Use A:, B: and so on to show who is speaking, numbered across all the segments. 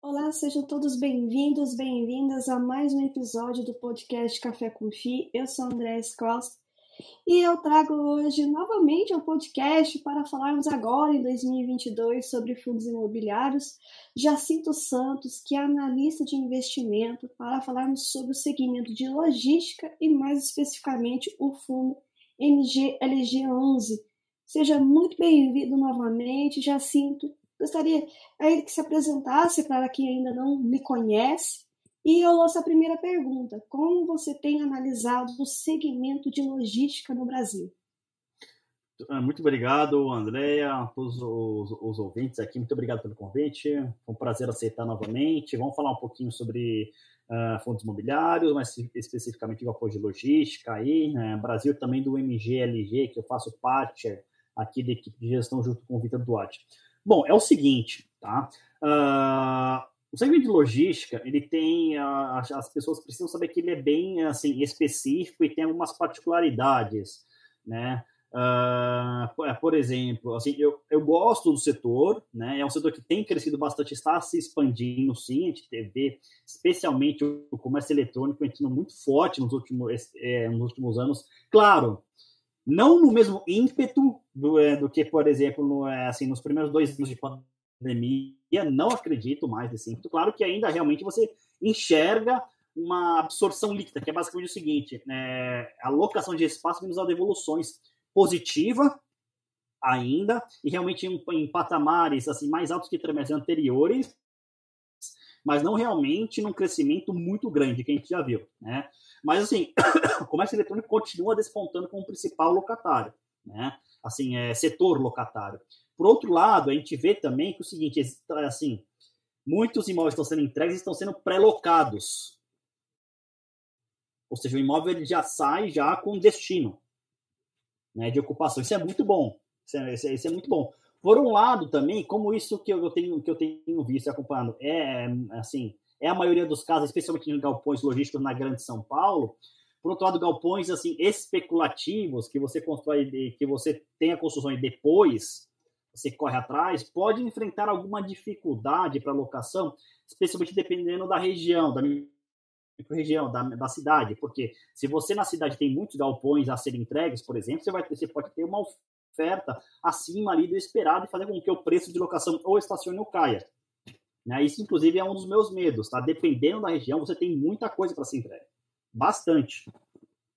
A: Olá, sejam todos bem-vindos, bem-vindas a mais um episódio do podcast Café com Fi. Eu sou André Costa e eu trago hoje novamente um podcast para falarmos agora em 2022 sobre fundos imobiliários. Jacinto Santos, que é analista de investimento, para falarmos sobre o segmento de logística e mais especificamente o fundo MGLG11. Seja muito bem-vindo novamente, Jacinto. Gostaria aí que se apresentasse para quem ainda não me conhece e eu lanço a primeira pergunta: como você tem analisado o segmento de logística no Brasil?
B: Ah, muito obrigado, Andréia, a todos os, os, ouvintes aqui. Muito obrigado pelo convite. Foi um prazer aceitar novamente. Vamos falar um pouquinho sobre uh, fundos imobiliários, mas especificamente do apoio de logística aí. Né? Brasil também do MGLG, que eu faço parte aqui da equipe de gestão junto com o Vitor Duarte. Bom, é o seguinte, tá? Uh, o segmento de logística, ele tem, as pessoas precisam saber que ele é bem, assim, específico e tem algumas particularidades, né? Uh, por exemplo, assim, eu, eu gosto do setor, né? É um setor que tem crescido bastante, está se expandindo, sim. A gente vê, especialmente o comércio eletrônico entrando muito forte nos últimos, é, nos últimos anos. Claro, não no mesmo ímpeto do, é, do que, por exemplo, no, é, assim, nos primeiros dois anos de pandemia não acredito mais nesse ímpeto. Claro que ainda realmente você enxerga uma absorção líquida, que é basicamente o seguinte: é, a alocação de espaço menos a devoluções positiva ainda, e realmente em, em patamares assim mais altos que trimestres anteriores, mas não realmente num crescimento muito grande que a gente já viu. Né? Mas assim, o comércio eletrônico continua despontando como principal locatário, né? assim, é, setor locatário. Por outro lado, a gente vê também que o seguinte, assim, muitos imóveis estão sendo entregues e estão sendo pré-locados. Ou seja, o imóvel ele já sai já com destino né, de ocupação. Isso é muito bom. Isso é, isso é, isso é muito bom. Por um lado, também, como isso que eu tenho, que eu tenho visto e acompanhando é, assim, é a maioria dos casos, especialmente em galpões logísticos na Grande São Paulo, por outro lado, galpões assim especulativos que você constrói, que você tem a construção e depois você corre atrás, pode enfrentar alguma dificuldade para locação, especialmente dependendo da região, da região, da, da cidade, porque se você na cidade tem muitos galpões a serem entregues, por exemplo, você, vai você pode ter uma oferta acima ali do esperado e fazer com que o preço de locação ou estacione ou caia. Né? Isso, inclusive, é um dos meus medos, tá? Dependendo da região, você tem muita coisa para ser entregue. Bastante.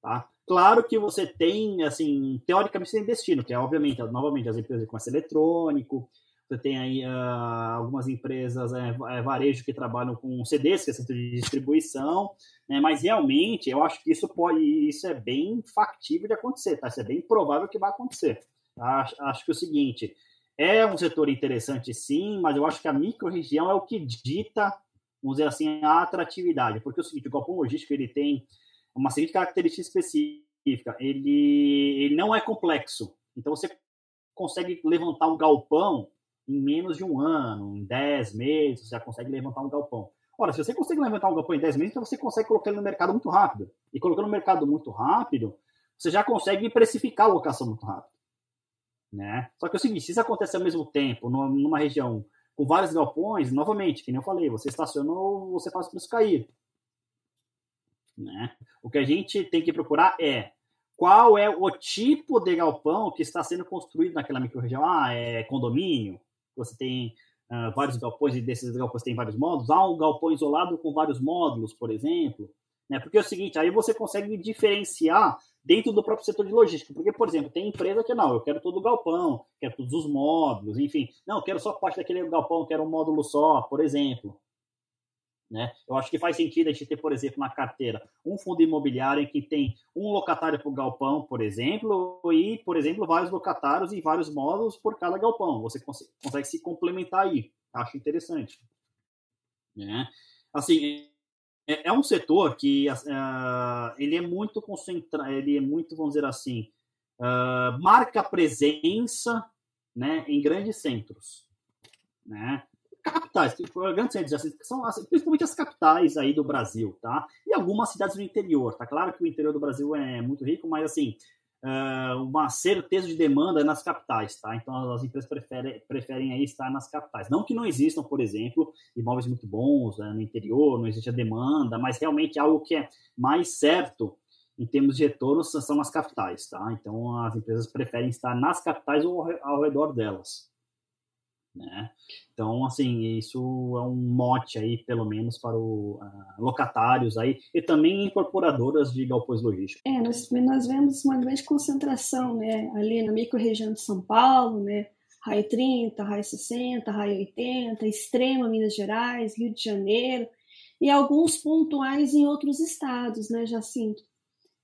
B: Tá? Claro que você tem, assim, teoricamente, você tem destino, que é, obviamente, novamente, as empresas de comércio eletrônico, você tem aí uh, algumas empresas, é, varejo, que trabalham com CDs, que é centro de distribuição, né? mas realmente eu acho que isso pode, isso é bem factível de acontecer, tá? Isso é bem provável que vai acontecer. Tá? Acho, que é o seguinte, é um setor interessante sim, mas eu acho que a micro-região é o que dita, vamos dizer assim, a atratividade, porque é o seguinte, o galpão logístico, ele tem uma seguinte característica específica, ele, ele não é complexo. Então você consegue levantar um galpão em menos de um ano, em 10 meses, você já consegue levantar um galpão. Ora, se você consegue levantar um galpão em 10 meses, então você consegue colocar ele no mercado muito rápido. E colocando no mercado muito rápido, você já consegue precificar a locação muito rápido. Né? Só que é o seguinte, se isso acontece ao mesmo tempo, numa região com vários galpões, novamente, que nem eu falei, você estacionou, você faz o preço cair. Né? O que a gente tem que procurar é qual é o tipo de galpão que está sendo construído naquela microrregião. Ah, é condomínio, você tem uh, vários galpões e desses galpões tem vários módulos. Há um galpão isolado com vários módulos, por exemplo. Né? Porque é o seguinte, aí você consegue diferenciar dentro do próprio setor de logística. Porque, por exemplo, tem empresa que não, eu quero todo o galpão, quero todos os módulos, enfim. Não, eu quero só parte daquele galpão, quero um módulo só, por exemplo. Né? Eu acho que faz sentido a gente ter, por exemplo, na carteira, um fundo imobiliário em que tem um locatário por galpão, por exemplo, e, por exemplo, vários locatários em vários módulos por cada galpão. Você consegue, consegue se complementar aí. Acho interessante. Né? Assim, é, é um setor que uh, ele é muito concentrado, ele é muito, vamos dizer assim, uh, marca presença né, em grandes centros. Né? Capitais, grandes centros são principalmente as capitais aí do Brasil, tá? E algumas cidades do interior, tá? Claro que o interior do Brasil é muito rico, mas assim, uh, uma certeza de demanda é nas capitais, tá? Então as empresas preferem, preferem aí estar nas capitais. Não que não existam, por exemplo, imóveis muito bons né, no interior, não existe a demanda, mas realmente algo que é mais certo em termos de retorno são as capitais, tá? Então as empresas preferem estar nas capitais ou ao redor delas. Né? Então, assim, isso é um mote aí, pelo menos, para os uh, locatários aí e também incorporadoras de galpões logísticos.
A: É, nós, nós vemos uma grande concentração, né, ali na micro-região de São Paulo, né, Raio 30, Raio 60, Raio 80, Extrema Minas Gerais, Rio de Janeiro, e alguns pontuais em outros estados, né, Jacinto?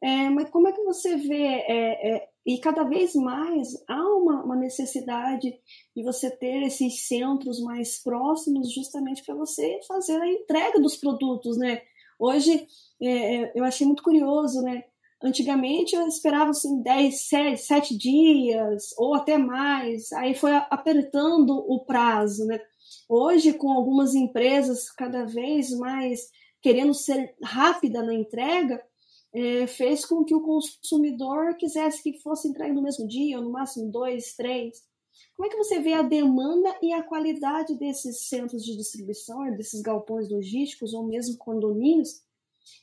A: É, mas como é que você vê, é, é, e cada vez mais há uma, uma, necessidade de você ter esses centros mais próximos justamente para você fazer a entrega dos produtos, né? Hoje, é, é, eu achei muito curioso, né? Antigamente eu esperava assim 10, 7, 7 dias ou até mais, aí foi apertando o prazo, né? Hoje, com algumas empresas cada vez mais querendo ser rápida na entrega, é, fez com que o consumidor quisesse que fosse entregue no mesmo dia, ou no máximo dois, três. Como é que você vê a demanda e a qualidade desses centros de distribuição, desses galpões logísticos ou mesmo condomínios?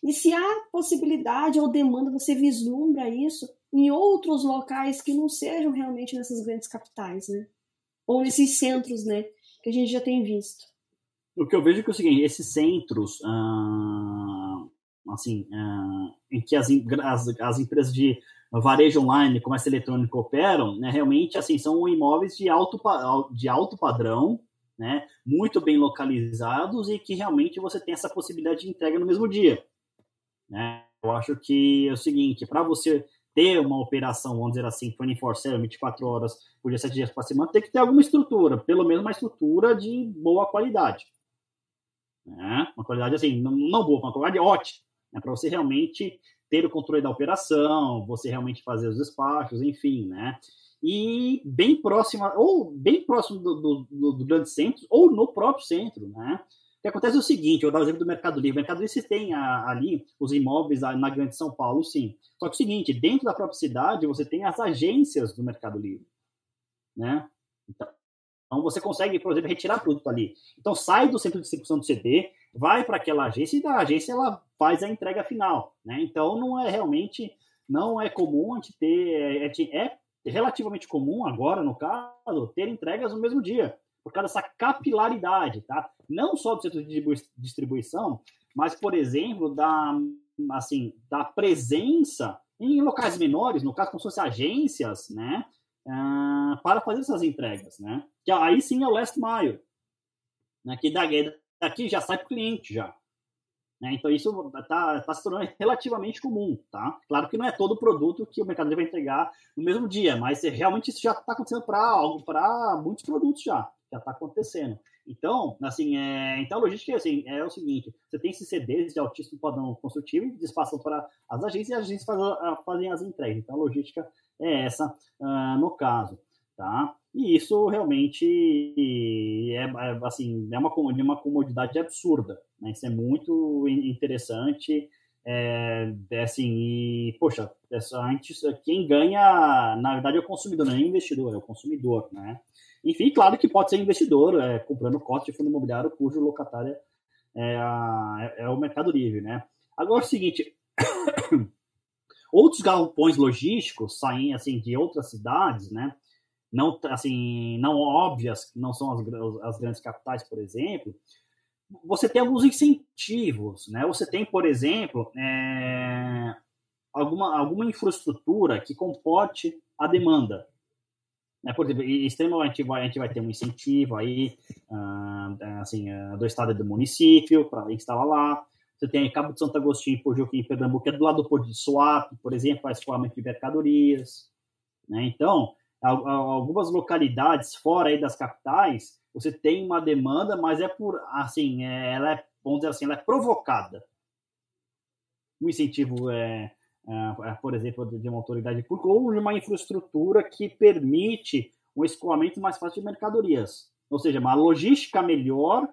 A: E se há possibilidade ou demanda, você vislumbra isso em outros locais que não sejam realmente nessas grandes capitais, né? Ou nesses centros, né? Que a gente já tem visto.
B: O que eu vejo é, que é o seguinte, esses centros, ah, assim, uh, em que as, as, as, empresas de varejo online, comércio eletrônico operam, né, realmente assim são imóveis de alto, de alto padrão, né, muito bem localizados e que realmente você tem essa possibilidade de entrega no mesmo dia. Né? Eu acho que é o seguinte, para você ter uma operação, vamos dizer assim, 24/7, 24 horas por dia, 7 dias por semana, tem que ter alguma estrutura, pelo menos uma estrutura de boa qualidade. Né? Uma qualidade assim, não boa, uma qualidade ótima né, para você realmente ter o controle da operação, você realmente fazer os despachos, enfim, né? E bem próxima, ou bem próximo do, do, do, do grande centro, ou no próprio centro, né? O que acontece é o seguinte, eu vou dar o exemplo do Mercado Livre. O Mercado Livre você tem a, ali os imóveis na Grande São Paulo, sim. Só que é o seguinte, dentro da própria cidade, você tem as agências do Mercado Livre, né? Então, então você consegue, por exemplo, retirar produto ali. Então sai do centro de distribuição do CD, vai para aquela agência e da agência ela faz a entrega final, né? Então não é realmente não é comum a gente ter é, é, é relativamente comum agora no caso ter entregas no mesmo dia por causa dessa capilaridade, tá? Não só do setor de distribuição, mas por exemplo da assim da presença em locais menores, no caso como se fossem agências, né? Uh, para fazer essas entregas, né? Que aí sim é o last mile, né? Que daqui já sai para o cliente já. Né? Então isso está tá se tornando relativamente comum, tá? Claro que não é todo produto que o mercado vai entregar no mesmo dia, mas realmente isso já está acontecendo para algo, para muitos produtos já, já está acontecendo. Então, assim, é, então a logística é, assim, é o seguinte: você tem esses CDs de altíssimo padrão construtivo, eles passam para as agências e as agências fazem, fazem as entregas. Então a logística é essa uh, no caso, tá? E isso realmente é, é assim, é uma, uma comodidade absurda. Né? Isso é muito interessante. É, é assim, e, poxa, essa, quem ganha, na verdade, é o consumidor, não é o investidor, é o consumidor, né? Enfim, claro que pode ser investidor, é, comprando cote de fundo imobiliário cujo locatário é, a, é, o Mercado Livre, né? Agora é o seguinte, outros galpões logísticos saem, assim, de outras cidades, né? não assim não óbvias, não são as, as grandes capitais, por exemplo, você tem alguns incentivos, né? Você tem, por exemplo, é, alguma, alguma infraestrutura que comporte a demanda. Né? Por exemplo, extremamente a gente vai, ter um incentivo aí, uh, assim, uh, do estado e do município para instalar lá. Você tem Cabo de Santo Agostinho, Pojuque, em Pernambuco, que é do lado do Porto de Suape, por exemplo, faz escoamento de mercadorias. Né? Então, algumas localidades fora aí das capitais, você tem uma demanda, mas é por, assim, é, ela é, vamos dizer assim, ela é provocada. Um incentivo é, é, é, por exemplo, de uma autoridade pública ou de uma infraestrutura que permite um escoamento mais fácil de mercadorias. ou seja, uma logística melhor,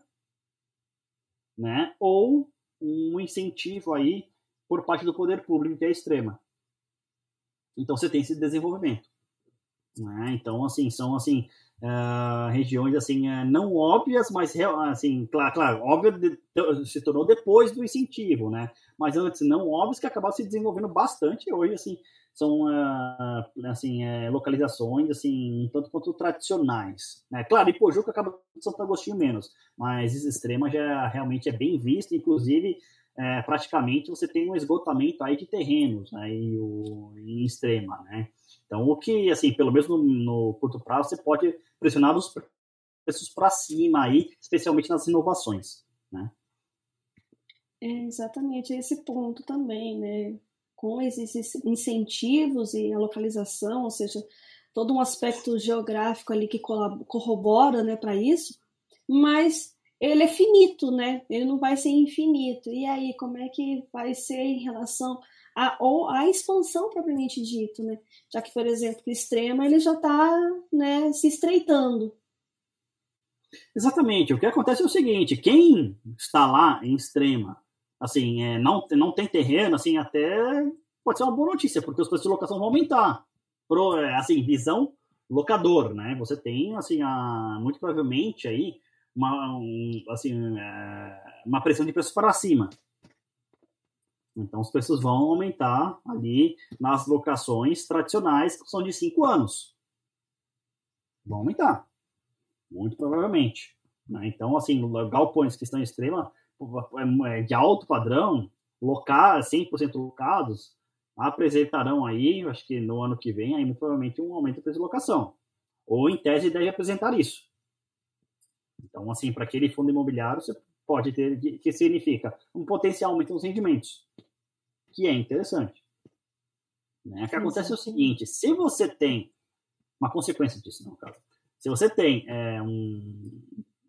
B: né? Ou um incentivo aí por parte do poder público que é extrema. Então você tem esse desenvolvimento. Né? Então, assim, são assim uh, regiões assim uh, não óbvias, mas assim, claro, claro, óbvio se tornou depois do incentivo, né? Mas antes não óbvios que acabaram se desenvolvendo bastante hoje assim são uh, assim localizações assim tanto quanto tradicionais, né? Claro, e Pojuca acaba Santo Agostinho menos, mas Extrema já realmente é bem visto, inclusive é, praticamente você tem um esgotamento aí de terrenos né, e o, em extrema, né? Então, o que, assim, pelo menos no, no curto prazo, você pode pressionar os preços para cima aí, especialmente nas inovações, né?
A: É exatamente esse ponto também, né? Com esses incentivos e a localização, ou seja, todo um aspecto geográfico ali que corrobora, né, para isso, mas ele é finito, né? Ele não vai ser infinito. E aí, como é que vai ser em relação a, ou a expansão propriamente dito, né? Já que, por exemplo, o extrema ele já está né, se estreitando.
B: Exatamente. O que acontece é o seguinte: quem está lá em extrema, assim, é, não, não tem terreno, assim, até pode ser uma boa notícia, porque os preços de locação vão aumentar. Pro, é, assim, visão locador, né? Você tem, assim, a, muito provavelmente aí uma, um, assim, é, uma pressão de preços para cima. Então, os preços vão aumentar ali nas locações tradicionais, que são de cinco anos. Vão aumentar, muito provavelmente. Né? Então, assim, galpões que estão em extrema, é, de alto padrão, locar, 100% locados, apresentarão aí, acho que no ano que vem, aí, muito provavelmente um aumento do preço de locação. Ou, em tese, deve apresentar isso. Então, assim, para aquele fundo imobiliário, você pode ter, que significa um potencial aumento nos rendimentos, que é interessante. Né? O que acontece é o seguinte, se você tem uma consequência disso, no caso, se você tem é, um,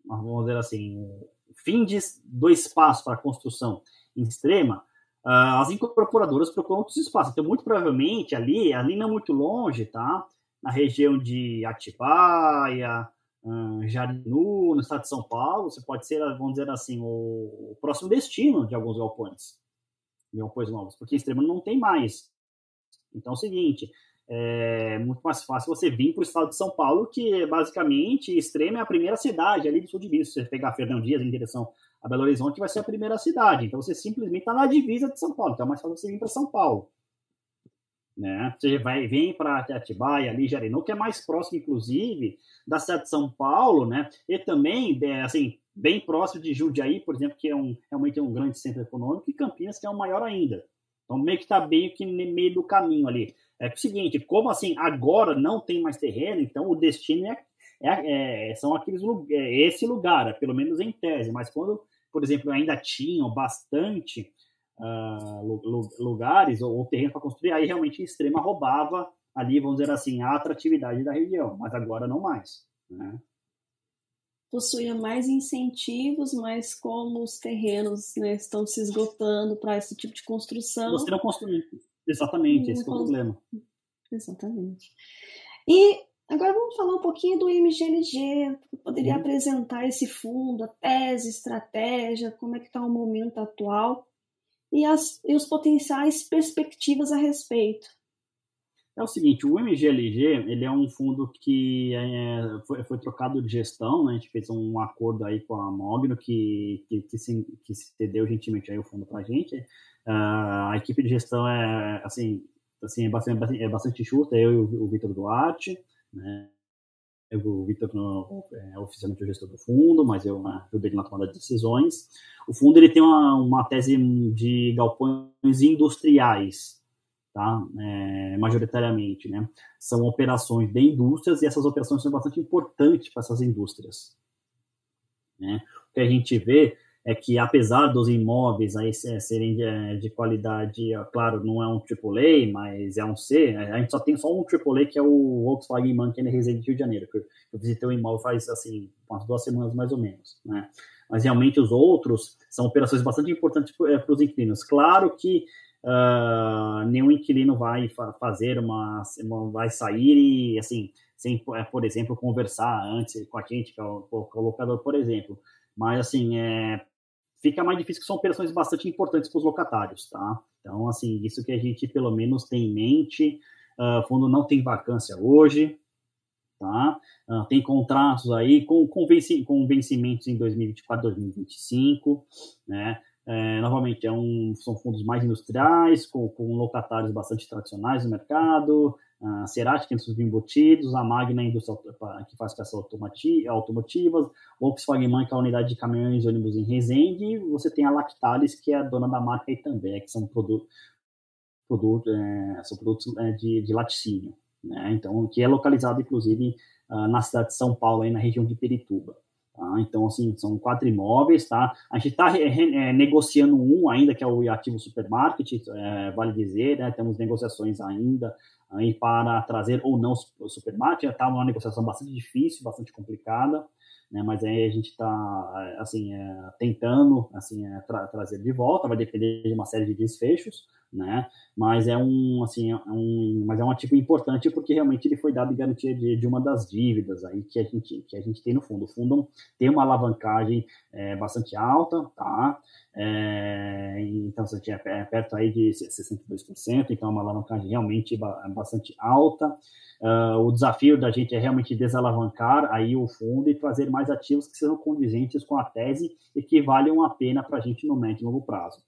B: vamos dizer assim, um fim de, do espaço para construção em extrema, uh, as incorporadoras procuram outros espaços. Então, muito provavelmente, ali, ali não muito longe, tá? Na região de Atibaia, uh, Jarinu, no estado de São Paulo, você pode ser, vamos dizer assim, o, próximo destino de alguns galpões, galpões novos, porque Extrema não tem mais. Então é o seguinte, é muito mais fácil você vir para o estado de São Paulo, que basicamente Extrema é a primeira cidade ali do sul de Minas. Se você pegar Fernão Dias em direção a Belo Horizonte, vai ser a primeira cidade. Então você simplesmente está na divisa de São Paulo. Então é mais fácil você vir para São Paulo né? Você vai vem para Atibaia, ali Jarinu, que é mais próximo, inclusive, da cidade de São Paulo, né? E também, é, assim, bem próximo de Jundiaí, por exemplo, que é um realmente é um grande centro econômico, e Campinas, que é o maior ainda. Então, meio que está meio que no meio do caminho ali. É, é o seguinte, como assim agora não tem mais terreno, então o destino é, é, é são aqueles é esse lugar, pelo menos em tese. Mas quando, por exemplo, ainda tinham bastante uh, lugares ou, ou terreno para construir, aí realmente Extrema roubava ali, vamos dizer assim, a atratividade da região, mas agora não mais. Né?
A: Possuía mais incentivos, mas como os terrenos né, estão se esgotando para esse tipo de construção.
B: Você não construir. Exatamente, esse é o problema.
A: Exatamente. E agora vamos falar um pouquinho do MGLG. Poderia uhum. apresentar esse fundo, a tese, estratégia, como é que está o momento atual e, as, e os potenciais perspectivas a respeito.
B: É o seguinte, o MGLG ele é um fundo que é, foi, foi, trocado de gestão, né? a gente fez um acordo aí com a Mogno que, que, que, se, que se cedeu gentilmente aí o fundo para a gente. Uh, a equipe de gestão é assim, assim é bastante, é bastante chuta, eu e o, o Vitor Duarte, né? O Vitor é oficialmente o gestor do fundo, mas eu né, ajudei ele na tomada de decisões. O fundo ele tem uma, uma tese de galpões industriais, tá? É, majoritariamente, né? São operações de indústrias e essas operações são bastante importantes para essas indústrias. Né? O que a gente vê é que apesar dos imóveis aí serem de, de, qualidade, claro, não é um AAA, mas é um C, a gente só tem só um AAA que é o Volkswagen Mansion Residente Rio de Janeiro, que eu visitei o imóvel faz, assim, umas duas semanas mais ou menos, né? Mas realmente os outros são operações bastante importantes para os inquilinos. Claro que uh, nenhum inquilino vai fazer uma, vai sair e, assim, sem, é, por exemplo, conversar antes com a gente, que é o, colocador, por exemplo. Mas, assim, é, fica mais difícil, que são operações bastante importantes para os locatários, tá? Então, assim, isso que a gente, pelo menos, tem em mente. Uh, fundo não tem vacância hoje, tá? Uh, tem contratos aí com, com, venci, com vencimentos em 2024, 2025, né? É, novamente, é um, são fundos mais industriais, com, com locatários bastante tradicionais no mercado, a Cerati, é indústria embutidos, a Magna, que faz peças automotivas, Volkswagen, que é a unidade de caminhões e ônibus em Resende, e você tem a Lactalis, que é a dona da marca aí também, que são, produto, produto, é, são produtos é, de, de laticínio, né? então, que é localizado, inclusive, uh, na cidade de São Paulo, aí na região de Perituba. Tá? Então, assim, são quatro imóveis, tá? A gente está é, negociando um ainda, que é o ativo supermarket, é, vale dizer, né? Temos negociações ainda aí para trazer ou não o supermarket. Está uma negociação bastante difícil, bastante complicada, né? Mas aí a gente está, assim, é, tentando, assim, é, tra trazer de volta. Vai depender de uma série de desfechos, né? Mas é um, assim, é um, mas é um ativo importante porque realmente ele foi dado em garantia de, de, uma das dívidas aí que a gente que a gente tem no fundo. O fundo tem uma alavancagem é, bastante alta, tá? É, então você tinha é perto aí de 62%, então é uma alavancagem realmente bastante alta. Uh, o desafio da gente é realmente desalavancar aí o fundo e trazer mais ativos que sejam condizentes com a tese e que valham a pena para a gente no médio e longo prazo.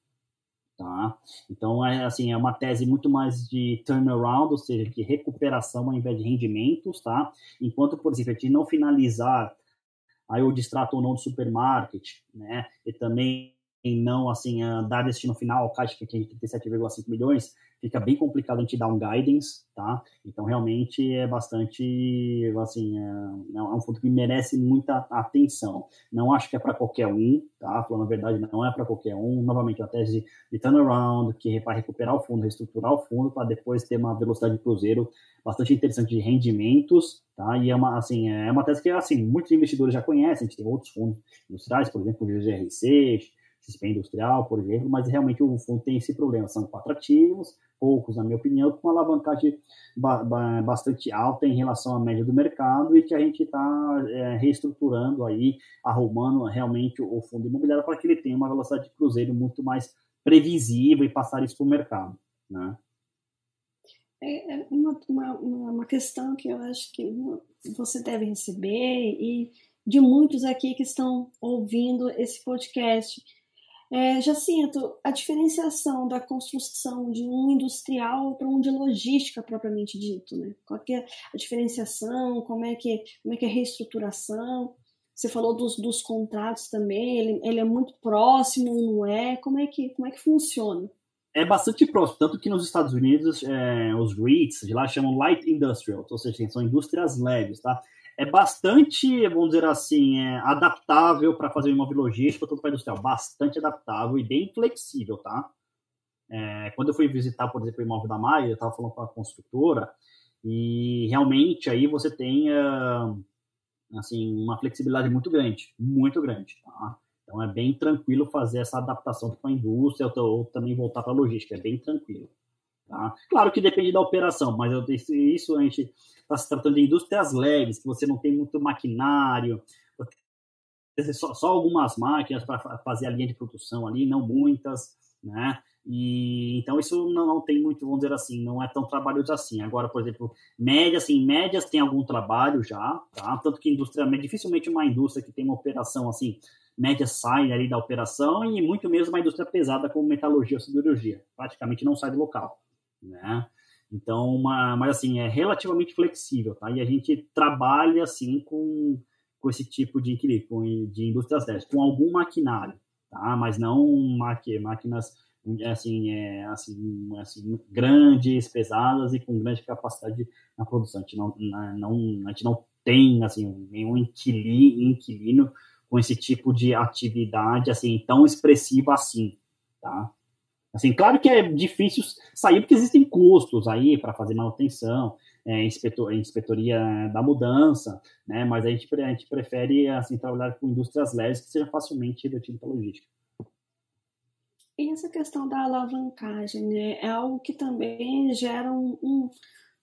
B: Tá? Então, é assim, é uma tese muito mais de turnaround, ou seja, de recuperação ao invés de rendimentos, tá? Enquanto, por exemplo, a gente não finalizar aí o distrato ou não do supermarket, né? E também não, assim, dar destino final ao caixa, que é 37,5 milhões, fica bem complicado a gente dar um guidance, tá? Então, realmente é bastante, assim, é, é um fundo que merece muita atenção. Não acho que é para qualquer um, tá? Falando a verdade, não é para qualquer um. Novamente, a tese de turnaround, que é para recuperar o fundo, reestruturar o fundo, para depois ter uma velocidade de cruzeiro bastante interessante de rendimentos, tá? E é uma, assim, é uma tese que, assim, muitos investidores já conhecem, a gente tem outros fundos industriais, por exemplo, o GRC, XP Industrial, por exemplo, mas realmente o fundo tem esse problema. São quatro ativos, poucos, na minha opinião, com uma alavancagem ba bastante alta em relação à média do mercado e que a gente está é, reestruturando aí, arrumando realmente o fundo imobiliário para que ele tenha uma velocidade de cruzeiro muito mais previsível e passar isso para o mercado, né?
A: É, é uma, uma, uma questão que eu acho que você deve receber e de muitos aqui que estão ouvindo esse podcast é, Jacinto, a diferenciação da construção de um industrial para um de logística propriamente dito, né? Qual é a diferenciação, como é que, como é, que é a reestruturação? Você falou dos, dos contratos também, ele, ele é muito próximo, não é? Como é que, como é que funciona?
B: É bastante próximo, tanto que nos Estados Unidos é, os REITs de lá chamam Light Industrial, ou seja, são indústrias leves, tá? É bastante, vamos dizer assim, é, adaptável para fazer imóvel logístico, tanto para industrial, bastante adaptável e bem flexível, tá? É, quando eu fui visitar, por exemplo, o imóvel da Maia, eu estava falando com a construtora, e realmente aí você tem, uh, assim, uma flexibilidade muito grande, muito grande, tá? Então é bem tranquilo fazer essa adaptação para a indústria ou também voltar para a logística, é bem tranquilo. Tá? Claro que depende da operação, mas eu, isso a gente está se tratando de indústrias leves, que você não tem muito maquinário, só, só algumas máquinas para fazer a linha de produção ali, não muitas, né? E então isso não, não, tem muito, vamos dizer assim, não é tão trabalhoso assim. Agora, por exemplo, médias, assim, médias tem algum trabalho já, tá? Tanto que indústria, dificilmente uma indústria que tem uma operação assim, média sai ali da operação e muito menos uma indústria pesada como metalurgia ou siderurgia. Praticamente não sai do local, né? Então, uma, mas assim, é relativamente flexível, tá? E a gente trabalha, assim, com, com esse tipo de equilíbrio, de indústrias leves, com algum maquinário, tá? Mas não máquinas, assim, é, assim, assim, grandes, pesadas e com grande capacidade na produção. A gente não, não, a gente não tem, assim, nenhum inquilino, inquilino com esse tipo de atividade, assim, tão expressiva assim, tá? Assim, claro que é difícil sair porque existem custos aí para fazer manutenção, é, inspetor, inspetoria da mudança, né? Mas a gente, a gente prefere assim trabalhar com indústrias leves que sejam facilmente revertidas para logística.
A: E essa questão da alavancagem, né? É algo que também gera um, um,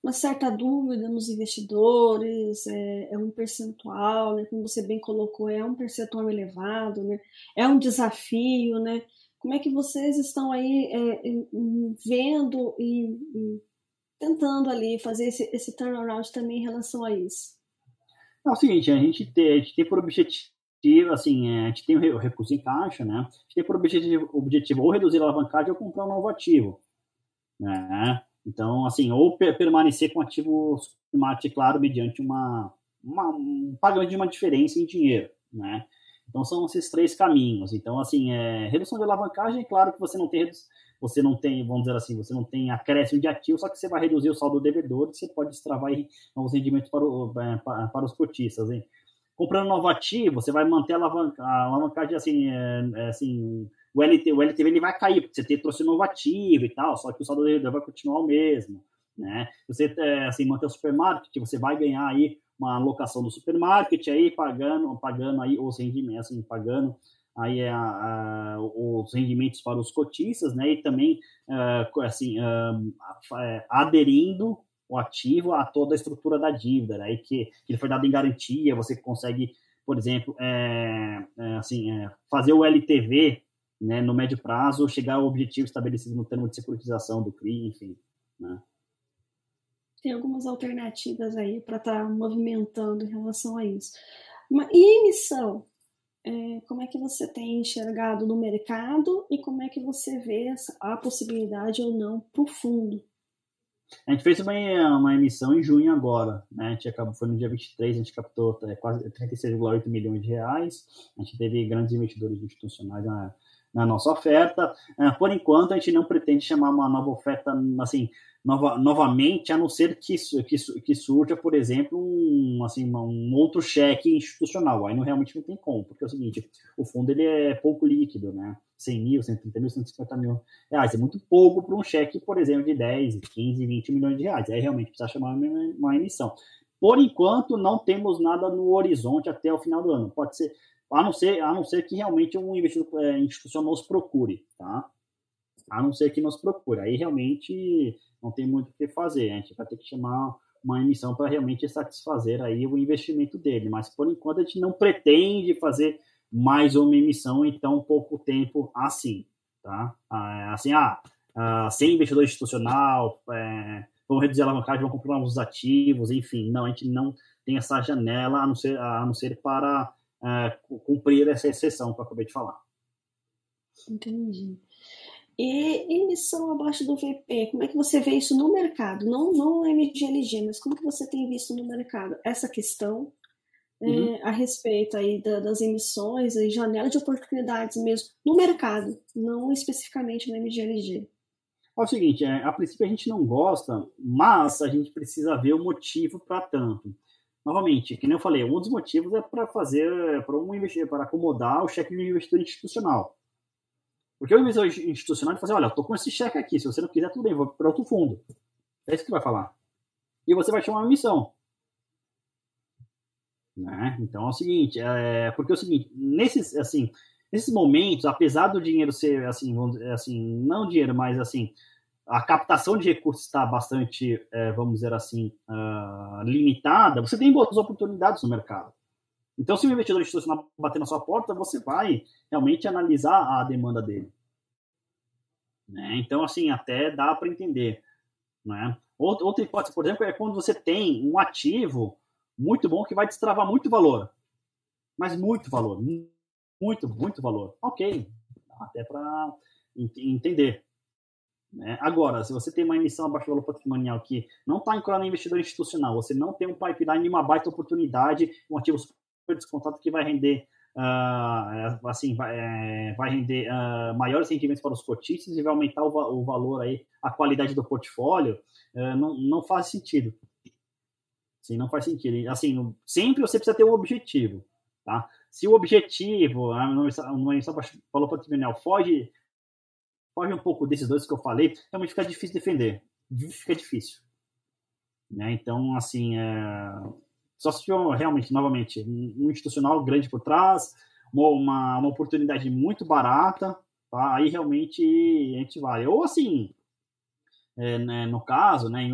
A: uma certa dúvida nos investidores, é, é, um percentual, né? Como você bem colocou, é um percentual elevado, né? É um desafio, né? Como é que vocês estão aí é, vendo e, e, tentando ali fazer esse, esse turnaround também em relação a isso?
B: É o seguinte, a gente tem, a gente tem por objetivo, assim, é, a gente tem o recurso em caixa, né? A gente tem por objetivo, objetivo ou reduzir a alavancagem ou comprar um novo ativo, né? Então, assim, ou permanecer com ativo smart, claro, mediante uma, uma um pagamento de uma diferença em dinheiro, né? Então são esses três caminhos. Então assim, é, redução de alavancagem, claro que você não tem você não tem, vamos dizer assim, você não tem acréscimo de ativo, só que você vai reduzir o saldo do devedor e você pode destravar novos rendimentos para, o, é, para, para os cotistas. Hein? Comprando novo ativo, você vai manter a, alavanca, a alavancagem assim, é, é, assim o, LT, o LTV ele vai cair, porque você tem, trouxe um novo ativo e tal, só que o saldo do devedor vai continuar o mesmo. Né? Você é, assim, manter o supermarket, você vai ganhar aí uma alocação do supermarket aí pagando, pagando aí os rendimentos, assim, pagando aí a, a, os rendimentos para os cotistas, né? E também uh, assim uh, aderindo o ativo a toda a estrutura da dívida, né? que, que ele foi dado em garantia, você consegue, por exemplo, é, é, assim, é, fazer o LTV né, no médio prazo, chegar ao objetivo estabelecido no termo de securitização do CRI, enfim, né?
A: Tem algumas alternativas aí para estar tá movimentando em relação a isso. E emissão? É, como é que você tem enxergado no mercado e como é que você vê a possibilidade ou não para o fundo?
B: A gente fez uma, uma emissão em junho agora, né? A gente acabou, foi no dia 23, a gente captou é, quase 36,8 milhões de reais. A gente teve grandes investidores institucionais na, na nossa oferta. É, por enquanto, a gente não pretende chamar uma nova oferta, assim, nova, novamente, a não ser que, que, que surja, por exemplo, um, assim, um outro cheque institucional. Aí não realmente não tem como, porque é o seguinte, o fundo ele é pouco líquido, né? 100 mil, 130 mil, 150 mil reais. É muito pouco para um cheque, por exemplo, de 10, 15, 20 milhões de reais. Aí realmente precisa chamar uma, uma emissão. Por enquanto, não temos nada no horizonte até o final do ano. Pode ser, a não ser, a não ser que realmente um investidor é, institucional nos procure, tá? A não ser que nos procure. Aí realmente não tem muito o que fazer. A gente vai ter que chamar uma emissão para realmente satisfazer aí o investimento dele. Mas por enquanto a gente não pretende fazer mais uma emissão em tão pouco tempo assim, tá? Ah, assim, ah, ah sem investidor institucional, é, vamos reduzir a alavancagem, vamos comprar novos ativos, enfim, não, a gente não tem essa janela a não ser, a não ser para é, cumprir essa exceção que eu acabei de falar.
A: Entendi. E emissão abaixo do VP, como é que você vê isso no mercado? Não, não MGLG, mas como que você tem visto no mercado essa questão é, uhum. é, a respeito aí da, das emissões e janela de oportunidades mesmo no mercado, não especificamente no MGLG?
B: É o seguinte, é, a princípio a gente não gosta, mas a gente precisa ver o motivo para tanto. Novamente, que nem eu falei, um dos motivos é para fazer, para um investir, para acomodar o cheque de investidor institucional. Porque o investidor institucional vai fazer, olha, eu tô com esse cheque aqui, se você não quiser, tudo bem, vou para outro fundo. É isso que vai falar. E você vai chamar uma missão. Né? Então é o seguinte, é, porque é o seguinte, nesses, assim, nesses momentos, apesar do dinheiro ser, assim, assim, não dinheiro, mas assim, a captação de recursos está bastante, é, vamos dizer assim, uh, limitada, você tem boas oportunidades no mercado. Então, se o investidor institucional bater na sua porta, você vai realmente analisar a demanda dele. Né? Então, assim, até dá para entender. Né? Outra, hipótese, por exemplo, é quando você tem um ativo muito bom que vai destravar muito valor. Mas muito valor. Muito, muito valor. Ok. Até para entender. Né? Agora, se você tem uma emissão abaixo do valor patrimonial que não está incluindo investidor institucional, você não tem um pipeline uma baita oportunidade, um ativo super descontado que vai render uh, assim vai, é, vai render uh, maiores rendimentos para os cotistas e vai aumentar o, o valor aí a qualidade do portfólio uh, não, não faz sentido. Sim não faz sentido. Assim sempre você precisa ter um objetivo tá? Se o objetivo uma emissão valor patrimonial foge foge um pouco desses dois que eu falei realmente fica difícil defender. Fica difícil né? Então assim é só se tiver realmente, novamente, um institucional grande por trás, uma, uma, uma oportunidade muito barata, tá? Aí realmente a gente vai. Ou assim, é, né, no caso, né,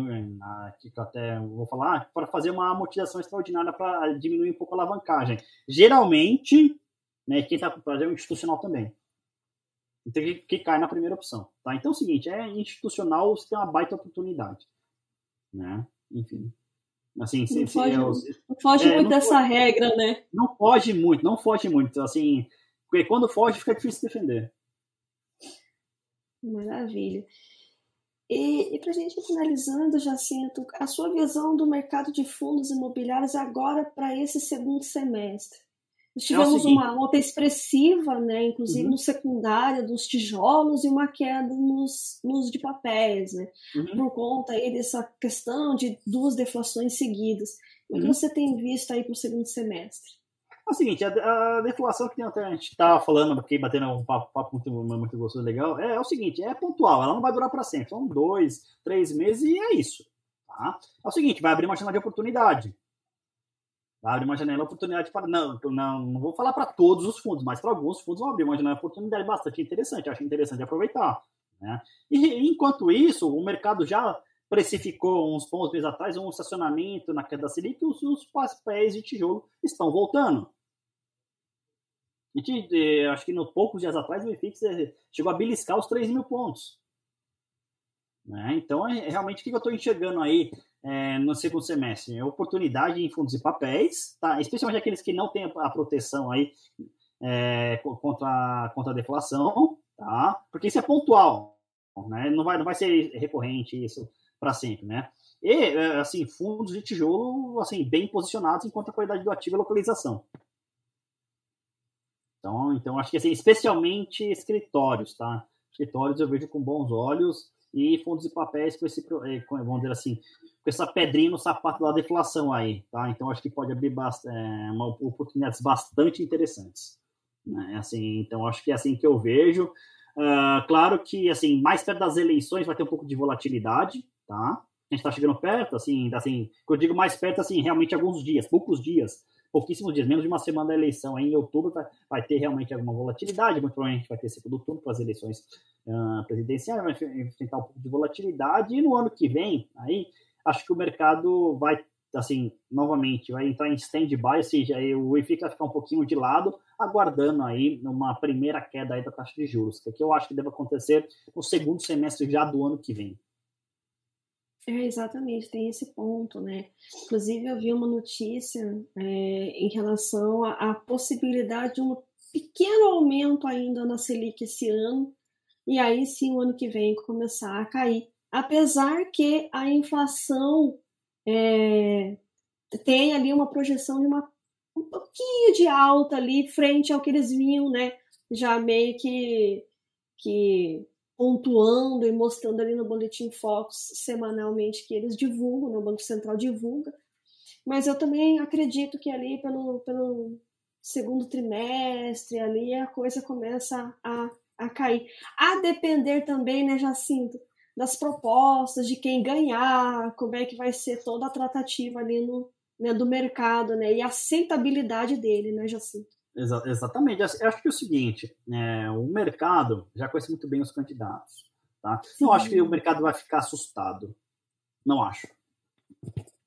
B: que eu até vou falar, para fazer uma amortização extraordinária para diminuir um pouco a alavancagem. Geralmente, né, quem está com prazer é o institucional também. Então, que, que, cai na primeira opção. Tá? Então é o seguinte, é institucional, você tem uma baita oportunidade. Né? Enfim. Assim,
A: não,
B: se,
A: foge, não foge
B: é,
A: muito
B: não
A: dessa foge, regra, né?
B: Não foge muito, não foge muito. Assim, porque quando foge fica difícil defender.
A: Maravilha. E, e para a gente ir finalizando, Jacinto, a sua visão do mercado de fundos imobiliários agora para esse segundo semestre? Nós tivemos é uma alta expressiva, né, inclusive uhum. no secundário dos tijolos e uma queda nos, nos de papéis, né, uhum. por conta aí dessa questão de duas deflações seguidas. O que uhum. você tem visto aí para o segundo semestre?
B: É o seguinte, a, a deflação que até a gente estava falando aqui, batendo um papo, papo muito, muito gostoso, legal, é, é, o seguinte, é pontual, ela não vai durar para sempre, são dois, três meses e é isso. Tá? É o seguinte, vai abrir uma janela de oportunidade. Abrir uma janela de oportunidade para. Não, não, não vou falar para todos os fundos, mas para alguns fundos vão abrir uma janela de oportunidade bastante interessante. Acho interessante aproveitar. Né? E enquanto isso, o mercado já precificou uns bons meses atrás um estacionamento na queda da Selic os, os papéis de tijolo estão voltando. A gente, eh, acho que no poucos dias atrás o IFIX eh, chegou a beliscar os 3 mil pontos. Né? Então, é, realmente, o que eu estou enxergando aí é, no segundo semestre? É oportunidade em fundos e papéis, tá? especialmente aqueles que não têm a proteção aí é, contra, contra a deflação, tá? porque isso é pontual, né? não, vai, não vai ser recorrente isso para sempre. Né? E, é, assim, fundos de tijolo assim, bem posicionados enquanto a qualidade do ativo e localização. Então, então acho que assim, especialmente escritórios, tá? Escritórios eu vejo com bons olhos e fundos de papéis com esse, eh, vamos dizer assim, com essa pedrinha no sapato da deflação aí, tá? Então acho que pode abrir bastante, é, uma, oportunidades bastante interessantes, né? Assim, então acho que é assim que eu vejo. Uh, claro que assim mais perto das eleições vai ter um pouco de volatilidade, tá? A gente está chegando perto, assim, assim, eu digo mais perto, assim, realmente alguns dias, poucos dias pouquíssimos dias, menos de uma semana da eleição. Aí, em outubro vai, vai ter realmente alguma volatilidade, muito provavelmente vai ter segundo turno para as eleições uh, presidenciais, vai enfrentar um pouco de volatilidade. E no ano que vem, aí acho que o mercado vai, assim, novamente, vai entrar em stand-by, ou seja, o IFIX vai ficar um pouquinho de lado, aguardando aí uma primeira queda aí da taxa de juros, que eu acho que deve acontecer no segundo semestre já do ano que vem.
A: É, exatamente, tem esse ponto, né? Inclusive, eu vi uma notícia é, em relação à, possibilidade de um pequeno aumento ainda na Selic esse ano, e aí sim o ano que vem começar a cair. Apesar que a inflação é, tem ali uma projeção de uma, um pouquinho de alta ali frente ao que eles vinham, né? Já meio que, que pontuando e mostrando ali no Boletim Focus semanalmente que eles divulgam, né, o Banco Central divulga. Mas eu também acredito que ali pelo, pelo segundo trimestre ali a coisa começa a, a cair. A depender também, né, Jacinto, das propostas, de quem ganhar, como é que vai ser toda a tratativa ali no, né, do mercado, né, e a aceitabilidade dele, né, Jacinto?
B: Exa exatamente. Eu acho que é o seguinte, é, o mercado já conhece muito bem os candidatos. Tá? Não acho que o mercado vai ficar assustado. Não acho.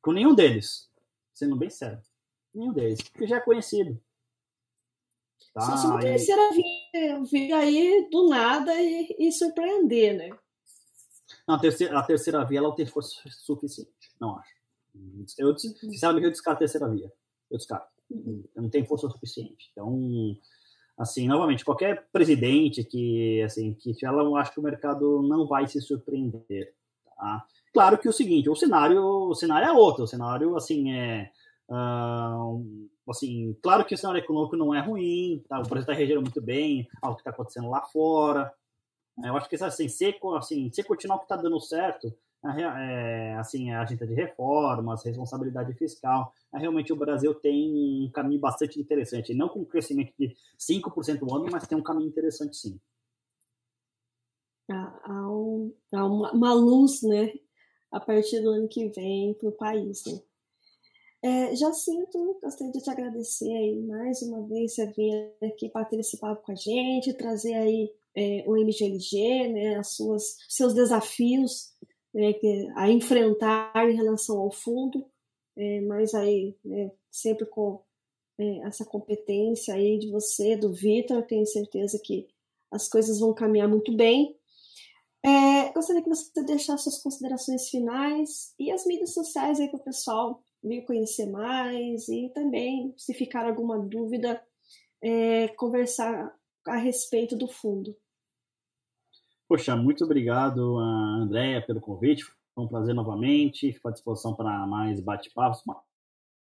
B: Com nenhum deles. Sendo bem sério. Nenhum deles. Porque já é conhecido.
A: Tá? Só se uma terceira vir, vir aí do nada e, e, surpreender, né?
B: Não, a terceira, a terceira via ela não tem força suficiente. Não acho. Eu, sinceramente, eu descarto a terceira via. Eu descarto não tem força suficiente. Então, assim, novamente, qualquer presidente que, assim, que ela, acho que o mercado não vai se surpreender. Tá? Claro que o seguinte, o cenário, o cenário é outro. O cenário, assim, é uh, assim, claro que o cenário econômico não é ruim, tá? O Brasil está regendo muito bem ao que está acontecendo lá fora. Eu acho que assim, se, assim, se continuar o que está dando certo, é, assim, a agenda de reformas, responsabilidade fiscal. Realmente o Brasil tem um caminho bastante interessante, não com crescimento de 5% ao ano, mas tem um caminho interessante sim.
A: Há, um, há uma, uma, luz, né, a partir do ano que vem para o país, né? É, Jacinto, gostaria de te agradecer aí mais uma vez você vir aqui papo com a gente, trazer aí é, o MGLG, né, as suas, seus desafios né, a enfrentar em relação ao fundo, é, mas aí né, sempre com é, essa competência aí de você, do Vitor, tenho certeza que as coisas vão caminhar muito bem. É, gostaria que você deixasse suas considerações finais e as mídias sociais aí para o pessoal vir conhecer mais e também, se ficar alguma dúvida, é, conversar a respeito do fundo.
B: Poxa, muito obrigado, Andréia, pelo convite. Foi um prazer novamente. Fico à disposição para mais bate-papos,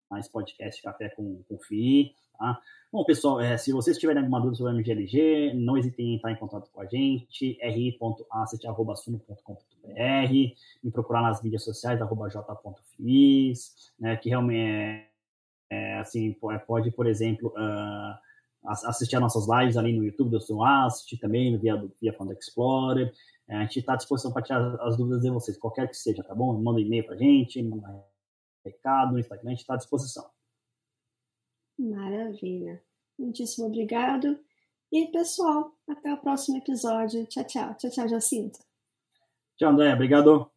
B: mais podcast Café com, com FI. Tá? Bom, pessoal, é, se vocês tiverem alguma dúvida sobre o MGLG, não hesitem em entrar em contato com a gente, ri.asset.suno.com.br, me procurar nas mídias sociais, arroba j.fis, né, que realmente é, é assim, pode, por exemplo, uh, assistir as nossas lives ali no YouTube do Sun Asset, também via, via Fund Explorer. É, a gente está à disposição para tirar as dúvidas de vocês, qualquer que seja, tá bom? Manda um e-mail para a gente, manda recado no Instagram, a gente está à disposição.
A: Maravilha. Muitíssimo obrigado. E, pessoal, até o próximo episódio. Tchau, tchau. Tchau, tchau, Jacinto.
B: Tchau, André. Obrigado.